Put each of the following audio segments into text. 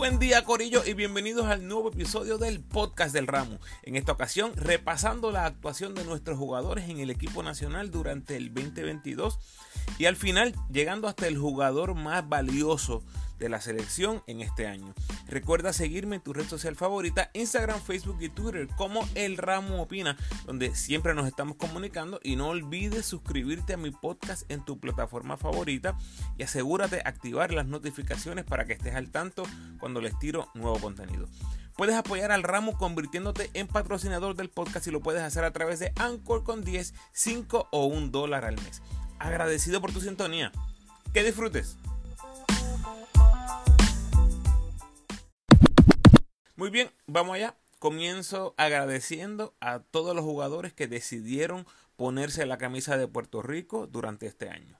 Buen día Corillo y bienvenidos al nuevo episodio del podcast del Ramo. En esta ocasión repasando la actuación de nuestros jugadores en el equipo nacional durante el 2022 y al final llegando hasta el jugador más valioso de la selección en este año. Recuerda seguirme en tu red social favorita, Instagram, Facebook y Twitter como El Ramo Opina, donde siempre nos estamos comunicando y no olvides suscribirte a mi podcast en tu plataforma favorita y asegúrate de activar las notificaciones para que estés al tanto cuando les tiro nuevo contenido. Puedes apoyar al ramo convirtiéndote en patrocinador del podcast y lo puedes hacer a través de Anchor con 10, 5 o 1 dólar al mes. Agradecido por tu sintonía. Que disfrutes. Muy bien, vamos allá. Comienzo agradeciendo a todos los jugadores que decidieron ponerse la camisa de Puerto Rico durante este año.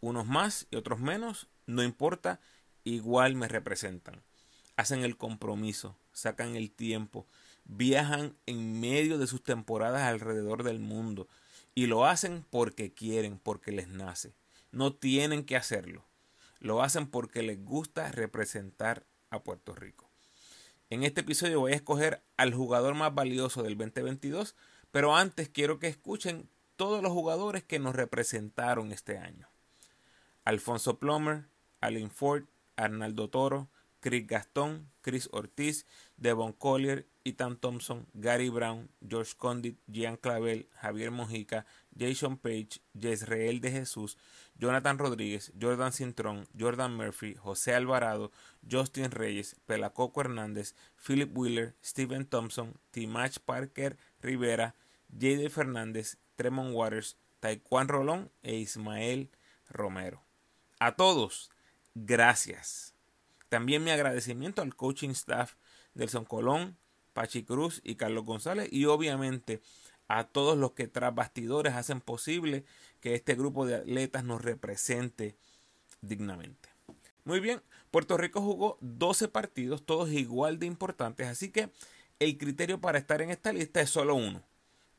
Unos más y otros menos, no importa, igual me representan. Hacen el compromiso, sacan el tiempo, viajan en medio de sus temporadas alrededor del mundo y lo hacen porque quieren, porque les nace. No tienen que hacerlo. Lo hacen porque les gusta representar a Puerto Rico. En este episodio voy a escoger al jugador más valioso del 2022, pero antes quiero que escuchen todos los jugadores que nos representaron este año. Alfonso Plomer, Alin Ford, Arnaldo Toro, Chris Gastón, Chris Ortiz, Devon Collier, Ethan Thompson, Gary Brown, George Condit, Jean Clavel, Javier Mojica, Jason Page, Jezreel de Jesús, Jonathan Rodríguez, Jordan Cintrón, Jordan Murphy, José Alvarado, Justin Reyes, Pelacoco Hernández, Philip Wheeler, Steven Thompson, Timach Parker Rivera, Jade Fernández, Tremont Waters, Taekwondo Rolón e Ismael Romero. A todos, gracias. También mi agradecimiento al coaching staff Nelson Colón, Pachi Cruz y Carlos González y obviamente a todos los que tras bastidores hacen posible que este grupo de atletas nos represente dignamente. Muy bien, Puerto Rico jugó 12 partidos, todos igual de importantes, así que el criterio para estar en esta lista es solo uno,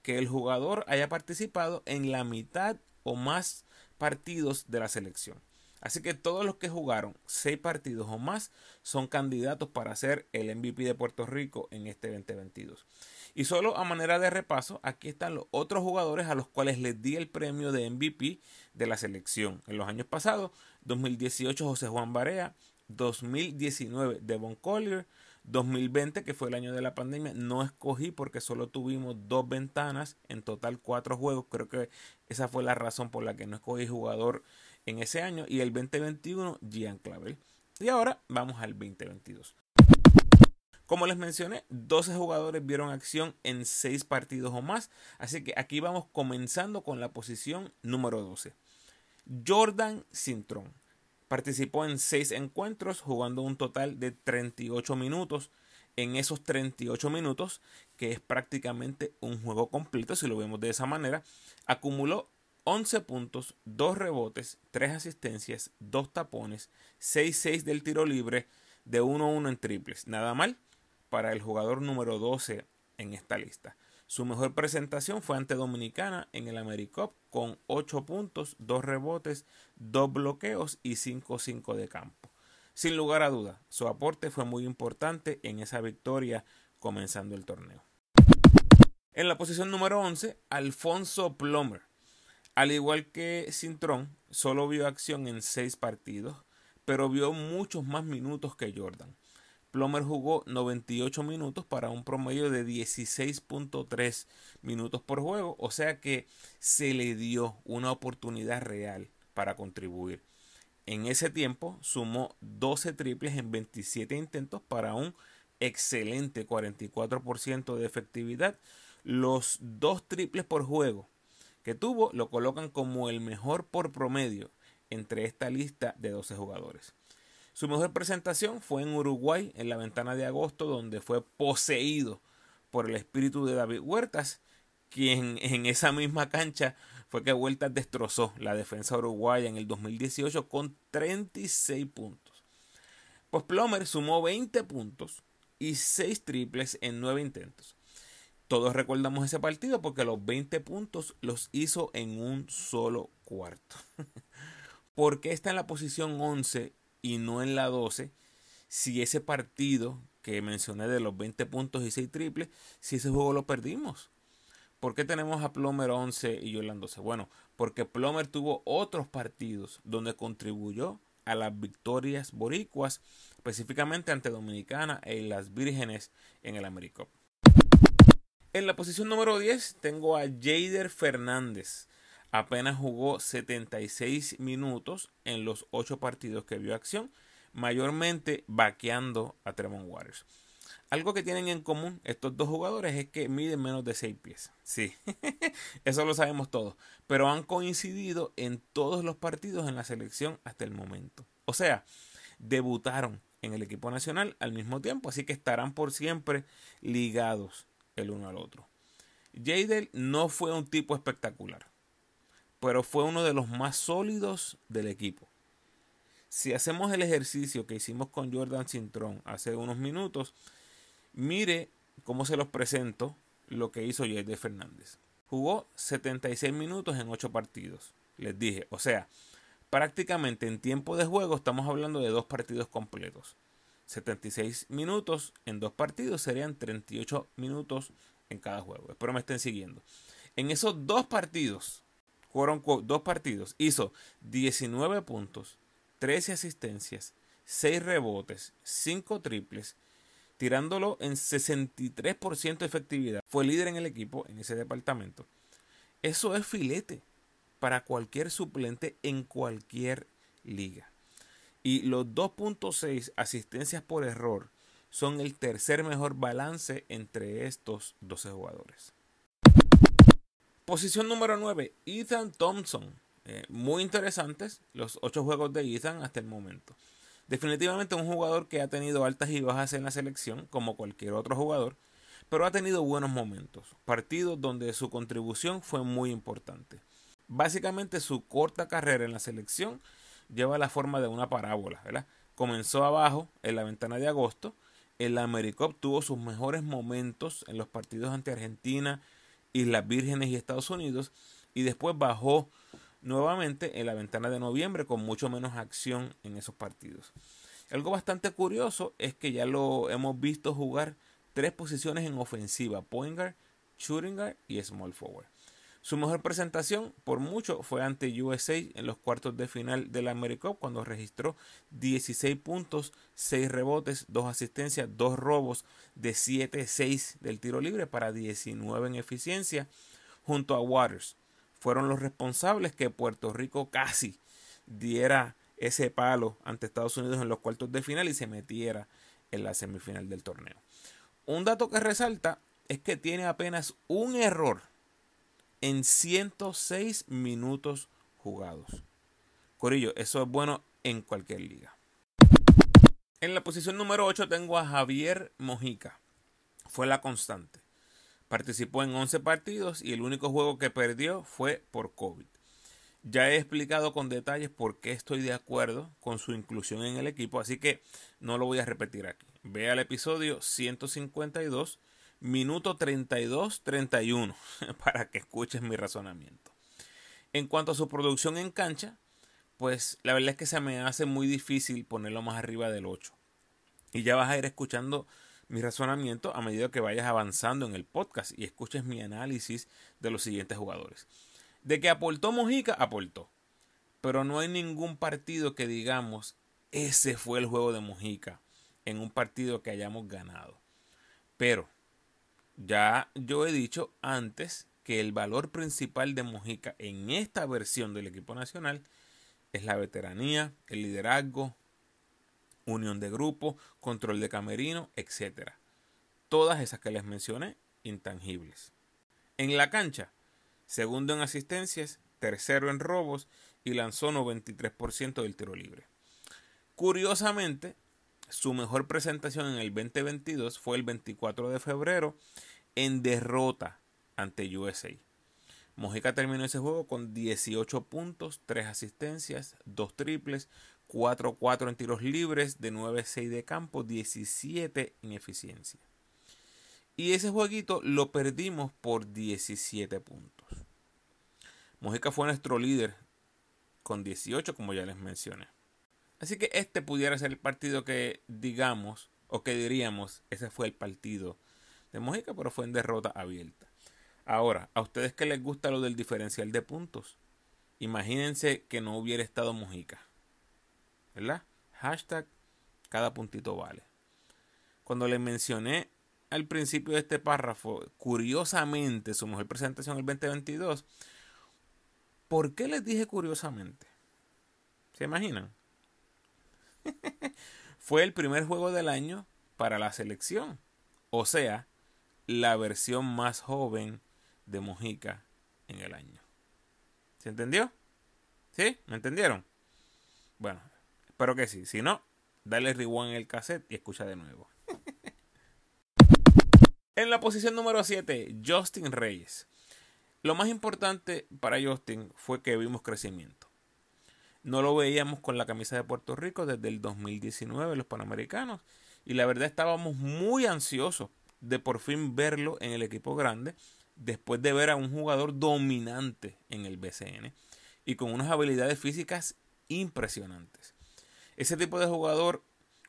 que el jugador haya participado en la mitad o más partidos de la selección. Así que todos los que jugaron seis partidos o más son candidatos para ser el MVP de Puerto Rico en este 2022. Y solo a manera de repaso, aquí están los otros jugadores a los cuales les di el premio de MVP de la selección. En los años pasados, 2018 José Juan Barea, 2019 Devon Collier, 2020 que fue el año de la pandemia, no escogí porque solo tuvimos dos ventanas, en total cuatro juegos. Creo que esa fue la razón por la que no escogí jugador en ese año y el 2021 Gian Clavel. Y ahora vamos al 2022. Como les mencioné, 12 jugadores vieron acción en 6 partidos o más, así que aquí vamos comenzando con la posición número 12. Jordan Cintrón participó en 6 encuentros jugando un total de 38 minutos. En esos 38 minutos, que es prácticamente un juego completo, si lo vemos de esa manera, acumuló 11 puntos, 2 rebotes, 3 asistencias, 2 tapones, 6-6 del tiro libre, de 1-1 en triples. Nada mal para el jugador número 12 en esta lista. Su mejor presentación fue ante Dominicana en el AmeriCup con 8 puntos, 2 rebotes, 2 bloqueos y 5-5 de campo. Sin lugar a duda, su aporte fue muy importante en esa victoria comenzando el torneo. En la posición número 11, Alfonso Plomer al igual que Cintrón, solo vio acción en seis partidos, pero vio muchos más minutos que Jordan. Plomer jugó 98 minutos para un promedio de 16.3 minutos por juego, o sea que se le dio una oportunidad real para contribuir. En ese tiempo sumó 12 triples en 27 intentos para un excelente 44% de efectividad. Los dos triples por juego que tuvo lo colocan como el mejor por promedio entre esta lista de 12 jugadores. Su mejor presentación fue en Uruguay en la ventana de agosto donde fue poseído por el espíritu de David Huertas, quien en esa misma cancha fue que Huertas destrozó la defensa uruguaya en el 2018 con 36 puntos. Pues Plomer sumó 20 puntos y 6 triples en 9 intentos. Todos recordamos ese partido porque los 20 puntos los hizo en un solo cuarto. ¿Por qué está en la posición 11 y no en la 12? si ese partido que mencioné de los 20 puntos y 6 triples, si ese juego lo perdimos. ¿Por qué tenemos a Plomer 11 y Jordan 12? Bueno, porque Plomer tuvo otros partidos donde contribuyó a las victorias boricuas, específicamente ante Dominicana y las Vírgenes en el Americop. En la posición número 10 tengo a Jader Fernández. Apenas jugó 76 minutos en los 8 partidos que vio acción, mayormente vaqueando a Tremont Waters. Algo que tienen en común estos dos jugadores es que miden menos de 6 pies. Sí, eso lo sabemos todos. Pero han coincidido en todos los partidos en la selección hasta el momento. O sea, debutaron en el equipo nacional al mismo tiempo, así que estarán por siempre ligados el uno al otro. Jadel no fue un tipo espectacular, pero fue uno de los más sólidos del equipo. Si hacemos el ejercicio que hicimos con Jordan Cintrón hace unos minutos, mire cómo se los presento lo que hizo Jadel Fernández. Jugó 76 minutos en 8 partidos. Les dije, o sea, prácticamente en tiempo de juego estamos hablando de dos partidos completos. 76 minutos en dos partidos serían 38 minutos en cada juego. Espero me estén siguiendo. En esos dos partidos, fueron dos partidos, hizo 19 puntos, 13 asistencias, 6 rebotes, 5 triples, tirándolo en 63% de efectividad. Fue líder en el equipo en ese departamento. Eso es filete para cualquier suplente en cualquier liga. Y los 2.6 asistencias por error son el tercer mejor balance entre estos 12 jugadores. Posición número 9, Ethan Thompson. Eh, muy interesantes los 8 juegos de Ethan hasta el momento. Definitivamente un jugador que ha tenido altas y bajas en la selección, como cualquier otro jugador, pero ha tenido buenos momentos, partidos donde su contribución fue muy importante. Básicamente su corta carrera en la selección lleva la forma de una parábola, ¿verdad? Comenzó abajo en la ventana de agosto, el Americop tuvo sus mejores momentos en los partidos ante Argentina, Islas Vírgenes y Estados Unidos, y después bajó nuevamente en la ventana de noviembre con mucho menos acción en esos partidos. Algo bastante curioso es que ya lo hemos visto jugar tres posiciones en ofensiva, shooting guard y small forward. Su mejor presentación, por mucho, fue ante USA en los cuartos de final de la AmeriCup cuando registró 16 puntos, 6 rebotes, 2 asistencias, 2 robos de 7-6 del tiro libre para 19 en eficiencia junto a Waters. Fueron los responsables que Puerto Rico casi diera ese palo ante Estados Unidos en los cuartos de final y se metiera en la semifinal del torneo. Un dato que resalta es que tiene apenas un error en 106 minutos jugados. Corillo, eso es bueno en cualquier liga. En la posición número 8 tengo a Javier Mojica. Fue la constante. Participó en 11 partidos y el único juego que perdió fue por COVID. Ya he explicado con detalles por qué estoy de acuerdo con su inclusión en el equipo, así que no lo voy a repetir aquí. Vea el episodio 152 minuto 32-31 para que escuches mi razonamiento. En cuanto a su producción en cancha, pues la verdad es que se me hace muy difícil ponerlo más arriba del 8. Y ya vas a ir escuchando mi razonamiento a medida que vayas avanzando en el podcast y escuches mi análisis de los siguientes jugadores. De que aportó Mojica, aportó. Pero no hay ningún partido que digamos, ese fue el juego de Mojica en un partido que hayamos ganado. Pero ya yo he dicho antes que el valor principal de Mojica en esta versión del equipo nacional es la veteranía, el liderazgo, unión de grupo, control de camerino, etc. Todas esas que les mencioné, intangibles. En la cancha, segundo en asistencias, tercero en robos y lanzó 93% del tiro libre. Curiosamente, su mejor presentación en el 2022 fue el 24 de febrero en derrota ante USA. Mojica terminó ese juego con 18 puntos, 3 asistencias, 2 triples, 4-4 en tiros libres, de 9-6 de campo, 17 en eficiencia. Y ese jueguito lo perdimos por 17 puntos. Mojica fue nuestro líder con 18, como ya les mencioné. Así que este pudiera ser el partido que digamos o que diríamos, ese fue el partido de Mojica, pero fue en derrota abierta. Ahora, a ustedes que les gusta lo del diferencial de puntos, imagínense que no hubiera estado Mojica. ¿Verdad? Hashtag cada puntito vale. Cuando les mencioné al principio de este párrafo, curiosamente, su mejor presentación el 2022, ¿por qué les dije curiosamente? ¿Se imaginan? Fue el primer juego del año para la selección. O sea, la versión más joven de Mojica en el año. ¿Se entendió? ¿Sí? ¿Me entendieron? Bueno, espero que sí. Si no, dale rewind en el cassette y escucha de nuevo. en la posición número 7, Justin Reyes. Lo más importante para Justin fue que vimos crecimiento. No lo veíamos con la camisa de Puerto Rico desde el 2019, los Panamericanos. Y la verdad estábamos muy ansiosos de por fin verlo en el equipo grande, después de ver a un jugador dominante en el BCN y con unas habilidades físicas impresionantes. Ese tipo de jugador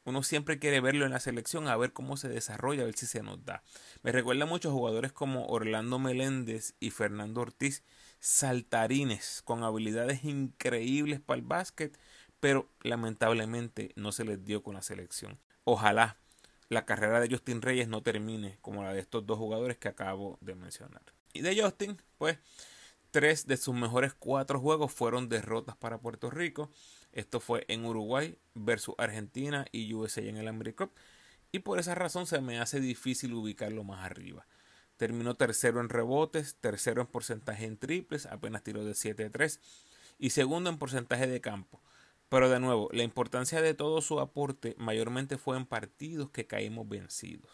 uno siempre quiere verlo en la selección a ver cómo se desarrolla, a ver si se nos da. Me recuerda mucho a jugadores como Orlando Meléndez y Fernando Ortiz, saltarines con habilidades increíbles para el básquet, pero lamentablemente no se les dio con la selección. Ojalá la carrera de Justin Reyes no termine como la de estos dos jugadores que acabo de mencionar. Y de Justin, pues tres de sus mejores cuatro juegos fueron derrotas para Puerto Rico. Esto fue en Uruguay versus Argentina y USA en el AmeriCup. Y por esa razón se me hace difícil ubicarlo más arriba. Terminó tercero en rebotes, tercero en porcentaje en triples, apenas tiró de 7-3 y segundo en porcentaje de campo. Pero de nuevo, la importancia de todo su aporte mayormente fue en partidos que caímos vencidos.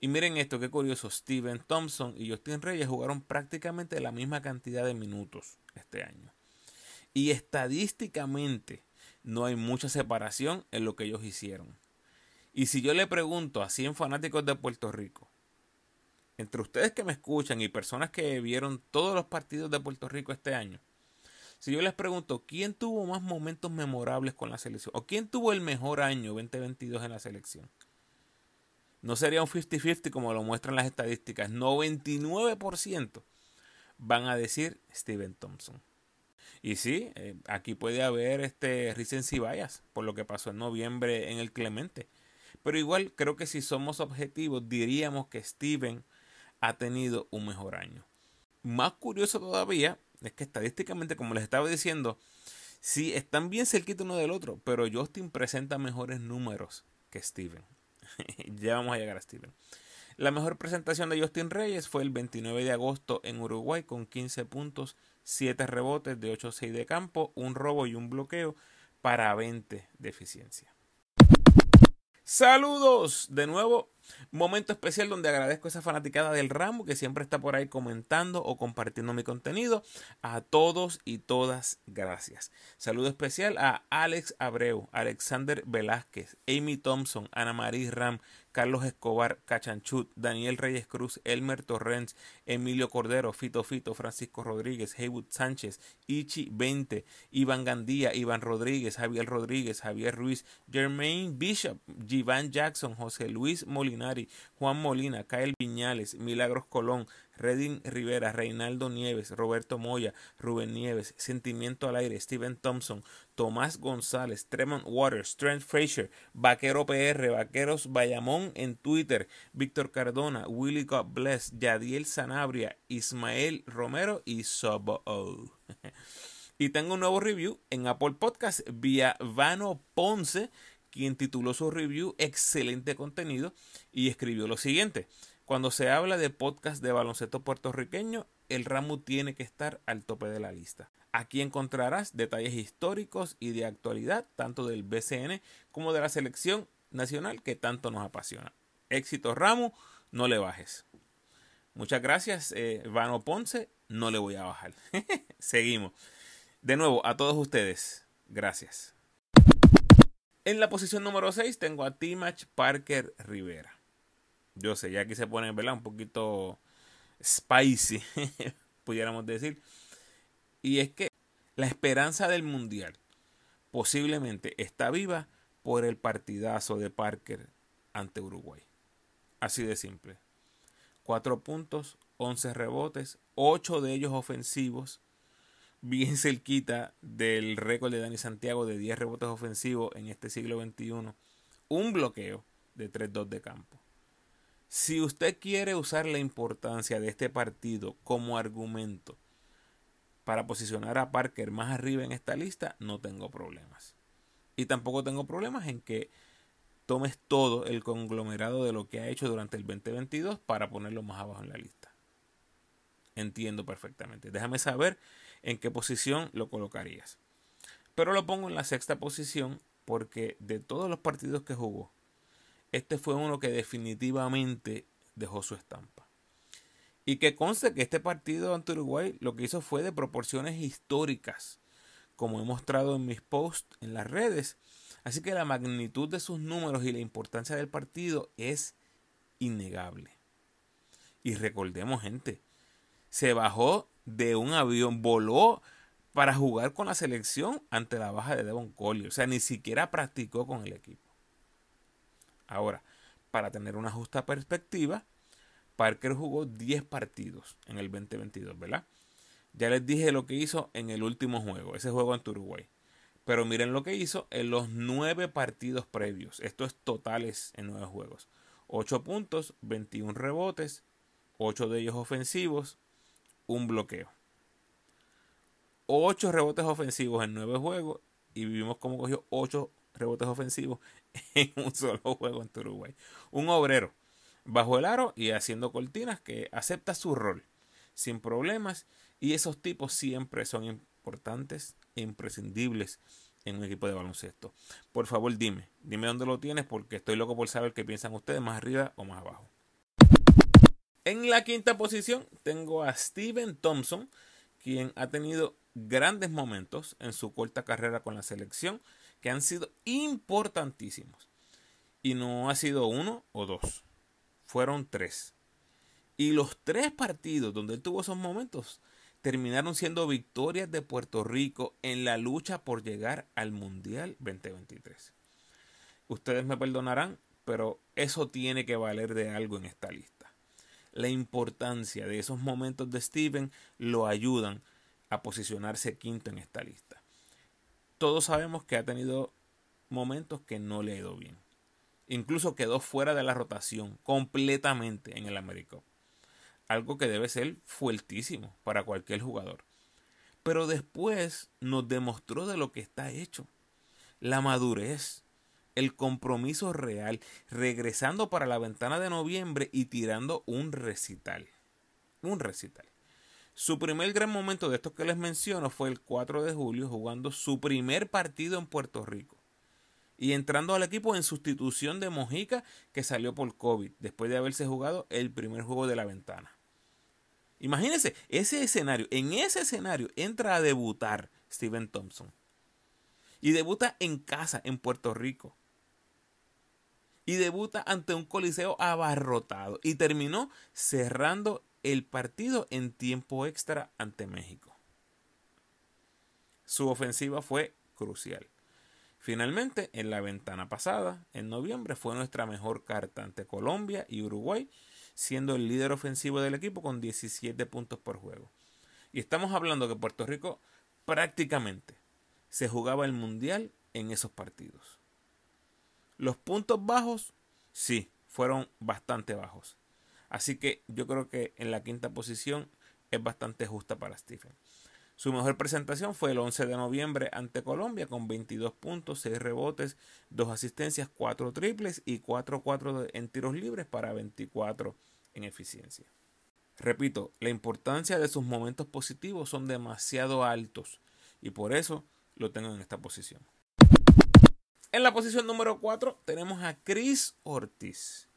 Y miren esto, qué curioso, Steven Thompson y Justin Reyes jugaron prácticamente la misma cantidad de minutos este año. Y estadísticamente no hay mucha separación en lo que ellos hicieron. Y si yo le pregunto a 100 fanáticos de Puerto Rico, entre ustedes que me escuchan y personas que vieron todos los partidos de Puerto Rico este año, si yo les pregunto quién tuvo más momentos memorables con la selección o quién tuvo el mejor año 2022 en la selección, no sería un 50-50 como lo muestran las estadísticas. 99% van a decir Steven Thompson. Y sí, eh, aquí puede haber este recency por lo que pasó en noviembre en el Clemente. Pero igual creo que si somos objetivos diríamos que Steven ha tenido un mejor año. Más curioso todavía es que estadísticamente, como les estaba diciendo, sí están bien cerquita uno del otro, pero Justin presenta mejores números que Steven. ya vamos a llegar a Steven. La mejor presentación de Justin Reyes fue el 29 de agosto en Uruguay con 15 puntos, 7 rebotes de 8-6 de campo, un robo y un bloqueo para 20 de eficiencia. Saludos de nuevo. Momento especial donde agradezco a esa fanaticada del ramo que siempre está por ahí comentando o compartiendo mi contenido. A todos y todas, gracias. Saludo especial a Alex Abreu, Alexander Velázquez, Amy Thompson, Ana María Ram, Carlos Escobar, Cachanchut, Daniel Reyes Cruz, Elmer Torrens, Emilio Cordero, Fito Fito, Francisco Rodríguez, Heywood Sánchez, Ichi 20, Iván Gandía, Iván Rodríguez, Javier Rodríguez, Javier Ruiz, Jermaine Bishop, Jivan Jackson, José Luis Molinari, Juan Molina, Kael Viñales, Milagros Colón, Redin Rivera, Reinaldo Nieves, Roberto Moya, Rubén Nieves, Sentimiento al Aire, Steven Thompson, Tomás González, Tremont Waters, Trent Fraser, Vaquero PR, Vaqueros Bayamón en Twitter, Víctor Cardona, Willy God Bless, Yadiel Sanabria, Ismael Romero y Sobo. y tengo un nuevo review en Apple Podcast vía Vano Ponce, quien tituló su review Excelente contenido y escribió lo siguiente. Cuando se habla de podcast de baloncesto puertorriqueño, el ramo tiene que estar al tope de la lista. Aquí encontrarás detalles históricos y de actualidad, tanto del BCN como de la selección nacional que tanto nos apasiona. Éxito ramo, no le bajes. Muchas gracias, eh, Vano Ponce, no le voy a bajar. Seguimos. De nuevo, a todos ustedes, gracias. En la posición número 6 tengo a Timach Parker Rivera. Yo sé, ya aquí se pone. Un poquito spicy, pudiéramos decir. Y es que la esperanza del mundial posiblemente está viva por el partidazo de Parker ante Uruguay. Así de simple. 4 puntos, 11 rebotes, 8 de ellos ofensivos, bien cerquita del récord de Dani Santiago de 10 rebotes ofensivos en este siglo XXI. Un bloqueo de 3-2 de campo. Si usted quiere usar la importancia de este partido como argumento para posicionar a Parker más arriba en esta lista, no tengo problemas. Y tampoco tengo problemas en que tomes todo el conglomerado de lo que ha hecho durante el 2022 para ponerlo más abajo en la lista. Entiendo perfectamente. Déjame saber en qué posición lo colocarías. Pero lo pongo en la sexta posición porque de todos los partidos que jugó, este fue uno que definitivamente dejó su estampa. Y que conste que este partido ante Uruguay lo que hizo fue de proporciones históricas, como he mostrado en mis posts en las redes. Así que la magnitud de sus números y la importancia del partido es innegable. Y recordemos, gente, se bajó de un avión, voló para jugar con la selección ante la baja de Devon Collier. O sea, ni siquiera practicó con el equipo. Ahora, para tener una justa perspectiva, Parker jugó 10 partidos en el 2022, ¿verdad? Ya les dije lo que hizo en el último juego, ese juego ante Uruguay. Pero miren lo que hizo en los 9 partidos previos. Esto es totales en 9 juegos. 8 puntos, 21 rebotes, 8 de ellos ofensivos, un bloqueo. 8 rebotes ofensivos en 9 juegos y vimos cómo cogió 8 rebotes ofensivos en un solo juego ante Uruguay. Un obrero bajo el aro y haciendo cortinas que acepta su rol sin problemas y esos tipos siempre son importantes e imprescindibles en un equipo de baloncesto. Por favor, dime, dime dónde lo tienes porque estoy loco por saber qué piensan ustedes más arriba o más abajo. En la quinta posición tengo a Steven Thompson, quien ha tenido grandes momentos en su corta carrera con la selección que han sido importantísimos. Y no ha sido uno o dos fueron tres. Y los tres partidos donde él tuvo esos momentos terminaron siendo victorias de Puerto Rico en la lucha por llegar al Mundial 2023. Ustedes me perdonarán, pero eso tiene que valer de algo en esta lista. La importancia de esos momentos de Steven lo ayudan a posicionarse quinto en esta lista. Todos sabemos que ha tenido momentos que no le ha ido bien. Incluso quedó fuera de la rotación completamente en el América. Algo que debe ser fuertísimo para cualquier jugador. Pero después nos demostró de lo que está hecho. La madurez, el compromiso real, regresando para la ventana de noviembre y tirando un recital. Un recital. Su primer gran momento de estos que les menciono fue el 4 de julio jugando su primer partido en Puerto Rico y entrando al equipo en sustitución de Mojica que salió por COVID después de haberse jugado el primer juego de la ventana. Imagínense ese escenario, en ese escenario entra a debutar Steven Thompson y debuta en casa en Puerto Rico y debuta ante un coliseo abarrotado y terminó cerrando el partido en tiempo extra ante México. Su ofensiva fue crucial. Finalmente, en la ventana pasada, en noviembre, fue nuestra mejor carta ante Colombia y Uruguay, siendo el líder ofensivo del equipo con 17 puntos por juego. Y estamos hablando que Puerto Rico prácticamente se jugaba el Mundial en esos partidos. Los puntos bajos, sí, fueron bastante bajos. Así que yo creo que en la quinta posición es bastante justa para Stephen. Su mejor presentación fue el 11 de noviembre ante Colombia con 22 puntos, 6 rebotes, 2 asistencias, 4 triples y 4-4 en tiros libres para 24 en eficiencia. Repito, la importancia de sus momentos positivos son demasiado altos y por eso lo tengo en esta posición. En la posición número 4 tenemos a Chris Ortiz.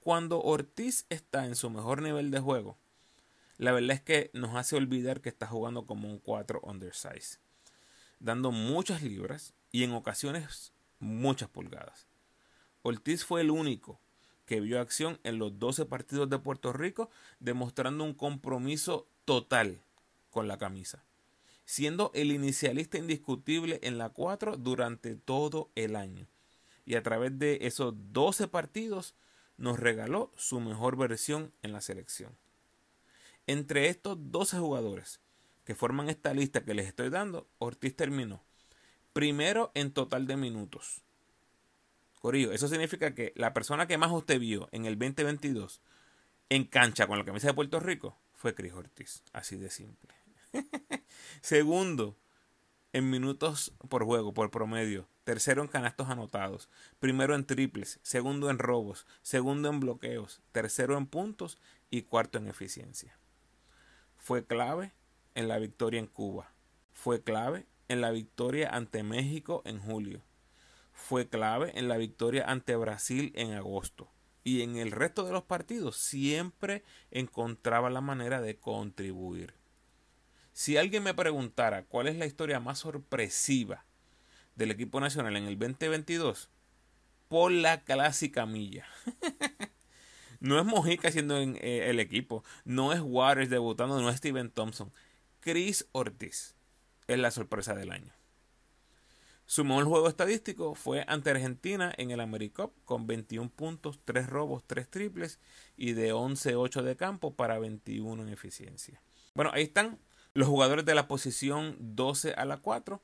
Cuando Ortiz está en su mejor nivel de juego, la verdad es que nos hace olvidar que está jugando como un 4 undersize, dando muchas libras y en ocasiones muchas pulgadas. Ortiz fue el único que vio acción en los 12 partidos de Puerto Rico, demostrando un compromiso total con la camisa. siendo el inicialista indiscutible en la 4 durante todo el año. Y a través de esos 12 partidos nos regaló su mejor versión en la selección. Entre estos 12 jugadores que forman esta lista que les estoy dando, Ortiz terminó primero en total de minutos. Corillo, eso significa que la persona que más usted vio en el 2022 en cancha con la camisa de Puerto Rico fue Cris Ortiz. Así de simple. Segundo, en minutos por juego, por promedio. Tercero en canastos anotados. Primero en triples. Segundo en robos. Segundo en bloqueos. Tercero en puntos. Y cuarto en eficiencia. Fue clave en la victoria en Cuba. Fue clave en la victoria ante México en julio. Fue clave en la victoria ante Brasil en agosto. Y en el resto de los partidos siempre encontraba la manera de contribuir. Si alguien me preguntara cuál es la historia más sorpresiva del equipo nacional en el 2022, por la clásica milla. no es Mojica siendo eh, el equipo, no es Waters debutando, no es Steven Thompson. Chris Ortiz es la sorpresa del año. Su mejor juego estadístico fue ante Argentina en el AmeriCup con 21 puntos, 3 robos, 3 triples y de 11-8 de campo para 21 en eficiencia. Bueno, ahí están los jugadores de la posición 12 a la 4.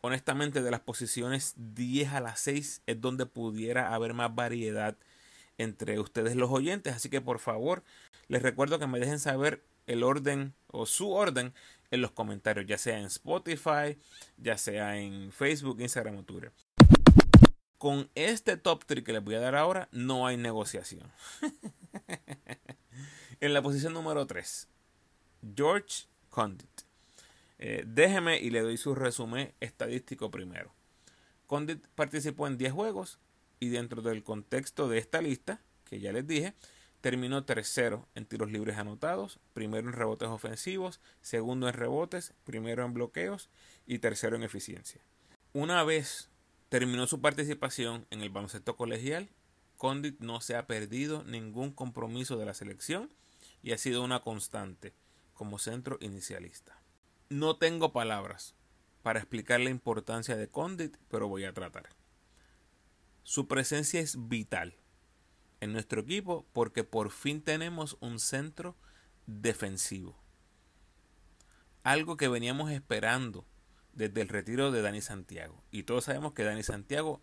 Honestamente, de las posiciones 10 a la 6 es donde pudiera haber más variedad entre ustedes los oyentes. Así que por favor, les recuerdo que me dejen saber el orden o su orden en los comentarios, ya sea en Spotify, ya sea en Facebook, Instagram o Twitter. Con este top 3 que les voy a dar ahora, no hay negociación. en la posición número 3, George Condit. Eh, déjeme y le doy su resumen estadístico primero. Condit participó en 10 juegos y dentro del contexto de esta lista, que ya les dije, Terminó tercero en tiros libres anotados, primero en rebotes ofensivos, segundo en rebotes, primero en bloqueos y tercero en eficiencia. Una vez terminó su participación en el baloncesto colegial, Condit no se ha perdido ningún compromiso de la selección y ha sido una constante como centro inicialista. No tengo palabras para explicar la importancia de Condit, pero voy a tratar. Su presencia es vital en nuestro equipo porque por fin tenemos un centro defensivo. Algo que veníamos esperando desde el retiro de Dani Santiago. Y todos sabemos que Dani Santiago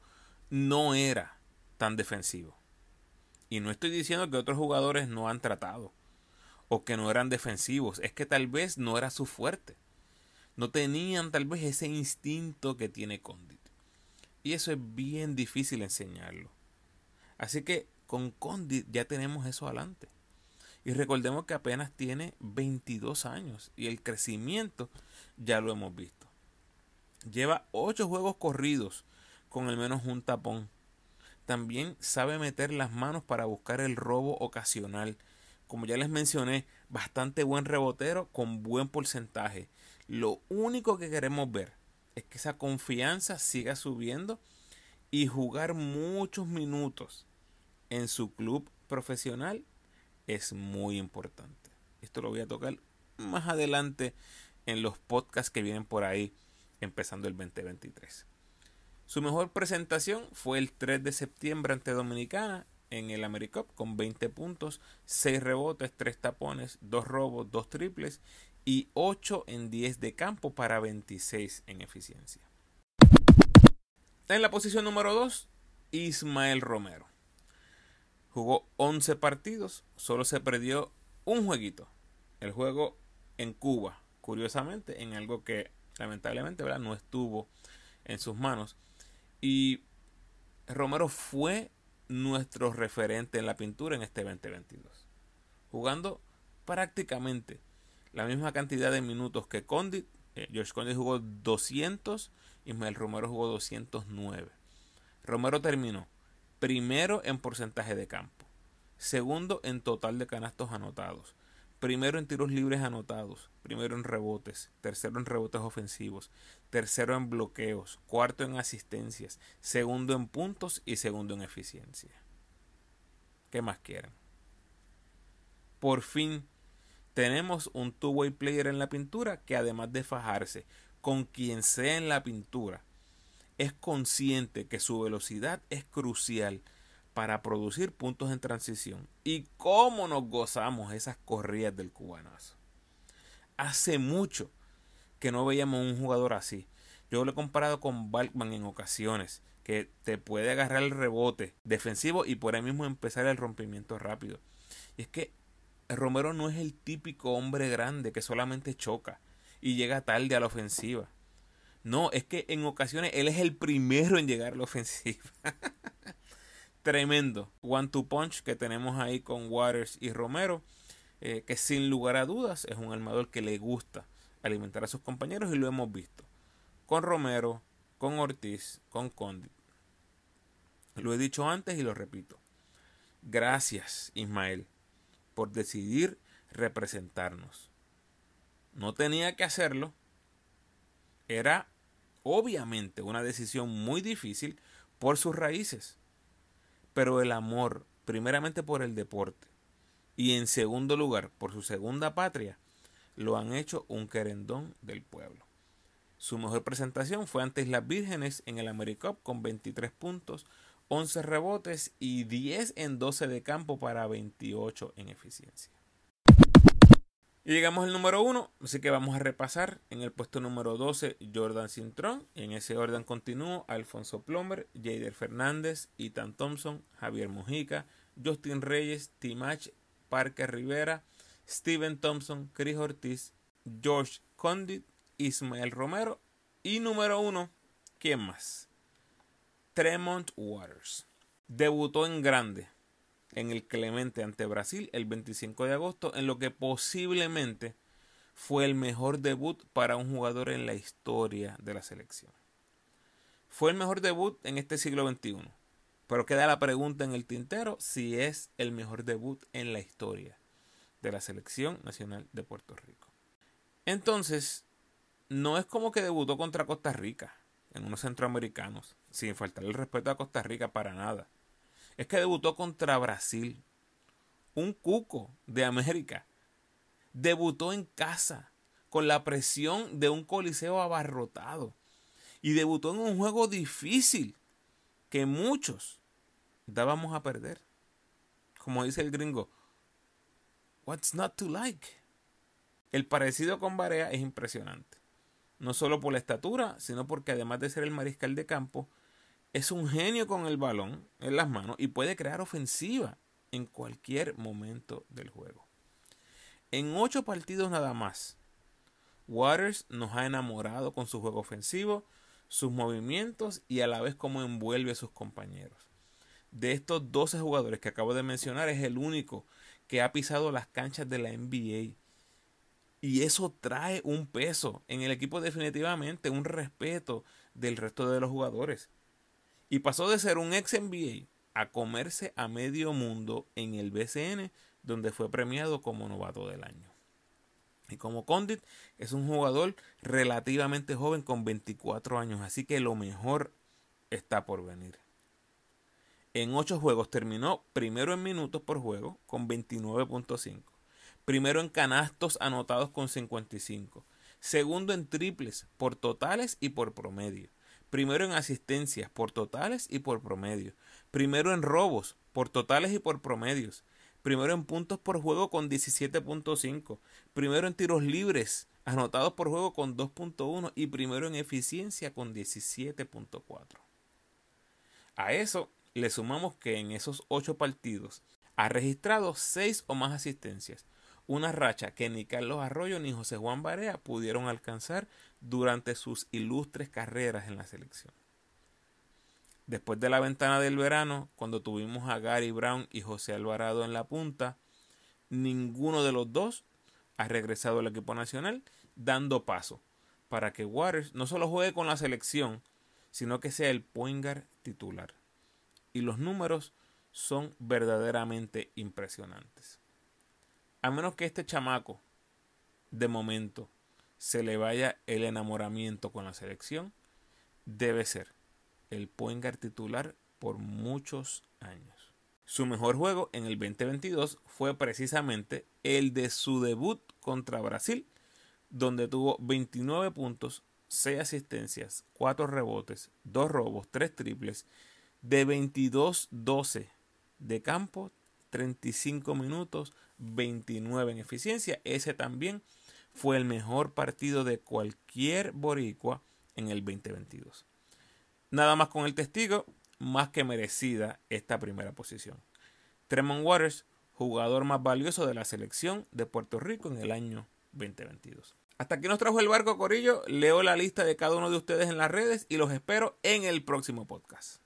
no era tan defensivo. Y no estoy diciendo que otros jugadores no han tratado o que no eran defensivos. Es que tal vez no era su fuerte. No tenían tal vez ese instinto que tiene Condit. Y eso es bien difícil enseñarlo. Así que con Condit ya tenemos eso adelante. Y recordemos que apenas tiene 22 años y el crecimiento ya lo hemos visto. Lleva 8 juegos corridos con al menos un tapón. También sabe meter las manos para buscar el robo ocasional. Como ya les mencioné, bastante buen rebotero con buen porcentaje. Lo único que queremos ver es que esa confianza siga subiendo y jugar muchos minutos en su club profesional es muy importante. Esto lo voy a tocar más adelante en los podcasts que vienen por ahí empezando el 2023. Su mejor presentación fue el 3 de septiembre ante Dominicana en el AmeriCup con 20 puntos, 6 rebotes, 3 tapones, 2 robos, 2 triples y 8 en 10 de campo para 26 en eficiencia. En la posición número 2, Ismael Romero. Jugó 11 partidos, solo se perdió un jueguito. El juego en Cuba, curiosamente, en algo que lamentablemente ¿verdad? no estuvo en sus manos. Y Romero fue nuestro referente en la pintura en este 2022. Jugando prácticamente la misma cantidad de minutos que Condit. Eh, George Condit jugó 200, Ismael Romero jugó 209. Romero terminó primero en porcentaje de campo, segundo en total de canastos anotados, primero en tiros libres anotados, primero en rebotes, tercero en rebotes ofensivos, tercero en bloqueos, cuarto en asistencias, segundo en puntos y segundo en eficiencia. ¿Qué más quieren? Por fin tenemos un two-way player en la pintura que además de fajarse con quien sea en la pintura, es consciente que su velocidad es crucial para producir puntos en transición. Y cómo nos gozamos esas corridas del cubanazo. Hace mucho que no veíamos un jugador así. Yo lo he comparado con Balkman en ocasiones, que te puede agarrar el rebote defensivo y por ahí mismo empezar el rompimiento rápido. Y es que Romero no es el típico hombre grande que solamente choca y llega tarde a la ofensiva. No, es que en ocasiones él es el primero en llegar a la ofensiva. Tremendo. One to punch que tenemos ahí con Waters y Romero, eh, que sin lugar a dudas es un armador que le gusta alimentar a sus compañeros y lo hemos visto. Con Romero, con Ortiz, con Condit. Lo he dicho antes y lo repito. Gracias, Ismael, por decidir representarnos. No tenía que hacerlo. Era obviamente una decisión muy difícil por sus raíces. Pero el amor, primeramente por el deporte y en segundo lugar por su segunda patria, lo han hecho un querendón del pueblo. Su mejor presentación fue ante las Vírgenes en el AmeriCup con 23 puntos, 11 rebotes y 10 en 12 de campo para 28 en eficiencia. Y llegamos al número 1, así que vamos a repasar. En el puesto número 12, Jordan Cintrón. En ese orden continúo, Alfonso Plomer, Jader Fernández, Ethan Thompson, Javier Mujica, Justin Reyes, Timach, Parker Rivera, Steven Thompson, Chris Ortiz, George Condit, Ismael Romero. Y número 1, ¿quién más? Tremont Waters. Debutó en grande en el Clemente ante Brasil el 25 de agosto en lo que posiblemente fue el mejor debut para un jugador en la historia de la selección. Fue el mejor debut en este siglo XXI, pero queda la pregunta en el tintero si es el mejor debut en la historia de la selección nacional de Puerto Rico. Entonces, no es como que debutó contra Costa Rica en unos centroamericanos, sin faltar el respeto a Costa Rica para nada. Es que debutó contra Brasil, un cuco de América. Debutó en casa, con la presión de un coliseo abarrotado. Y debutó en un juego difícil que muchos dábamos a perder. Como dice el gringo, what's not to like? El parecido con Barea es impresionante no solo por la estatura, sino porque además de ser el mariscal de campo, es un genio con el balón en las manos y puede crear ofensiva en cualquier momento del juego. En ocho partidos nada más, Waters nos ha enamorado con su juego ofensivo, sus movimientos y a la vez cómo envuelve a sus compañeros. De estos 12 jugadores que acabo de mencionar, es el único que ha pisado las canchas de la NBA y eso trae un peso en el equipo definitivamente, un respeto del resto de los jugadores. Y pasó de ser un ex NBA a comerse a medio mundo en el BCN, donde fue premiado como novato del año. Y como Condit es un jugador relativamente joven con 24 años, así que lo mejor está por venir. En 8 juegos terminó primero en minutos por juego con 29.5 Primero en canastos anotados con 55. Segundo en triples por totales y por promedio. Primero en asistencias por totales y por promedio. Primero en robos por totales y por promedios. Primero en puntos por juego con 17.5. Primero en tiros libres anotados por juego con 2.1 y primero en eficiencia con 17.4. A eso le sumamos que en esos 8 partidos ha registrado 6 o más asistencias, una racha que ni Carlos Arroyo ni José Juan Barea pudieron alcanzar durante sus ilustres carreras en la selección. Después de la ventana del verano, cuando tuvimos a Gary Brown y José Alvarado en la punta, ninguno de los dos ha regresado al equipo nacional, dando paso para que Waters no solo juegue con la selección, sino que sea el Poingar titular. Y los números son verdaderamente impresionantes. A menos que este chamaco, de momento, se le vaya el enamoramiento con la selección, debe ser el Poingar titular por muchos años. Su mejor juego en el 2022 fue precisamente el de su debut contra Brasil, donde tuvo 29 puntos, 6 asistencias, 4 rebotes, 2 robos, 3 triples, de 22-12 de campo, 35 minutos, 29 en eficiencia. Ese también fue el mejor partido de cualquier boricua en el 2022. Nada más con el testigo, más que merecida esta primera posición. Tremont Waters, jugador más valioso de la selección de Puerto Rico en el año 2022. Hasta aquí nos trajo el barco Corillo. Leo la lista de cada uno de ustedes en las redes y los espero en el próximo podcast.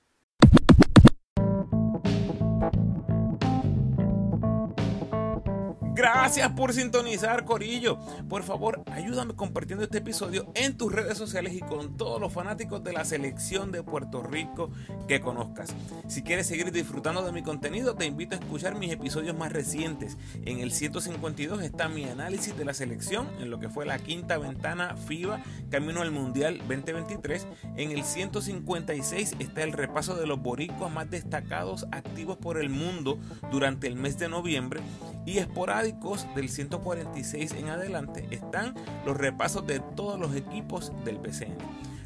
Gracias por sintonizar, Corillo. Por favor, ayúdame compartiendo este episodio en tus redes sociales y con todos los fanáticos de la selección de Puerto Rico que conozcas. Si quieres seguir disfrutando de mi contenido, te invito a escuchar mis episodios más recientes. En el 152 está mi análisis de la selección en lo que fue la quinta ventana FIBA camino al Mundial 2023. En el 156 está el repaso de los boricuas más destacados activos por el mundo durante el mes de noviembre y esporádicos del 146 en adelante están los repasos de todos los equipos del PCN.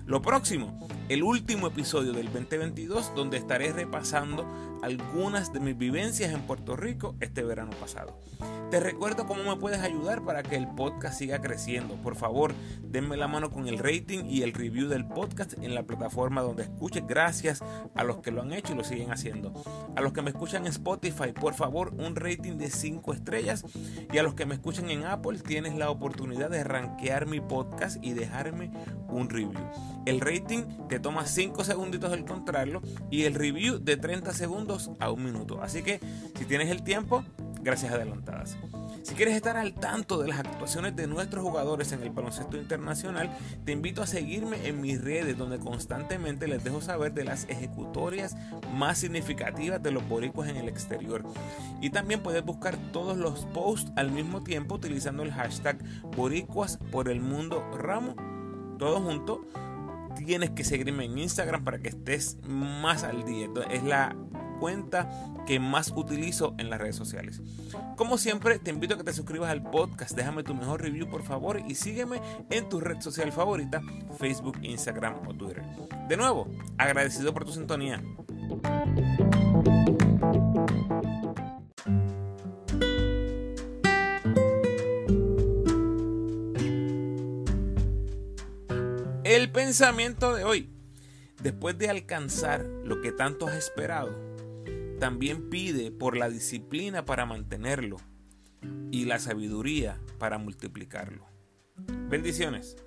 Lo próximo, el último episodio del 2022 donde estaré repasando algunas de mis vivencias en Puerto Rico este verano pasado. Te recuerdo cómo me puedes ayudar para que el podcast siga creciendo. Por favor, denme la mano con el rating y el review del podcast en la plataforma donde escuches. Gracias a los que lo han hecho y lo siguen haciendo. A los que me escuchan en Spotify, por favor, un rating de 5 estrellas. Y a los que me escuchan en Apple, tienes la oportunidad de rankear mi podcast y dejarme un review. El rating te toma 5 segunditos al encontrarlo y el review de 30 segundos a un minuto. Así que si tienes el tiempo, gracias adelantadas. Si quieres estar al tanto de las actuaciones de nuestros jugadores en el baloncesto internacional, te invito a seguirme en mis redes donde constantemente les dejo saber de las ejecutorias más significativas de los boricuas en el exterior. Y también puedes buscar todos los posts al mismo tiempo utilizando el hashtag boricuas por el mundo ramo, todo junto tienes que seguirme en Instagram para que estés más al día. Es la cuenta que más utilizo en las redes sociales. Como siempre, te invito a que te suscribas al podcast, déjame tu mejor review por favor y sígueme en tu red social favorita, Facebook, Instagram o Twitter. De nuevo, agradecido por tu sintonía. El pensamiento de hoy. Después de alcanzar lo que tanto has esperado, también pide por la disciplina para mantenerlo y la sabiduría para multiplicarlo. Bendiciones.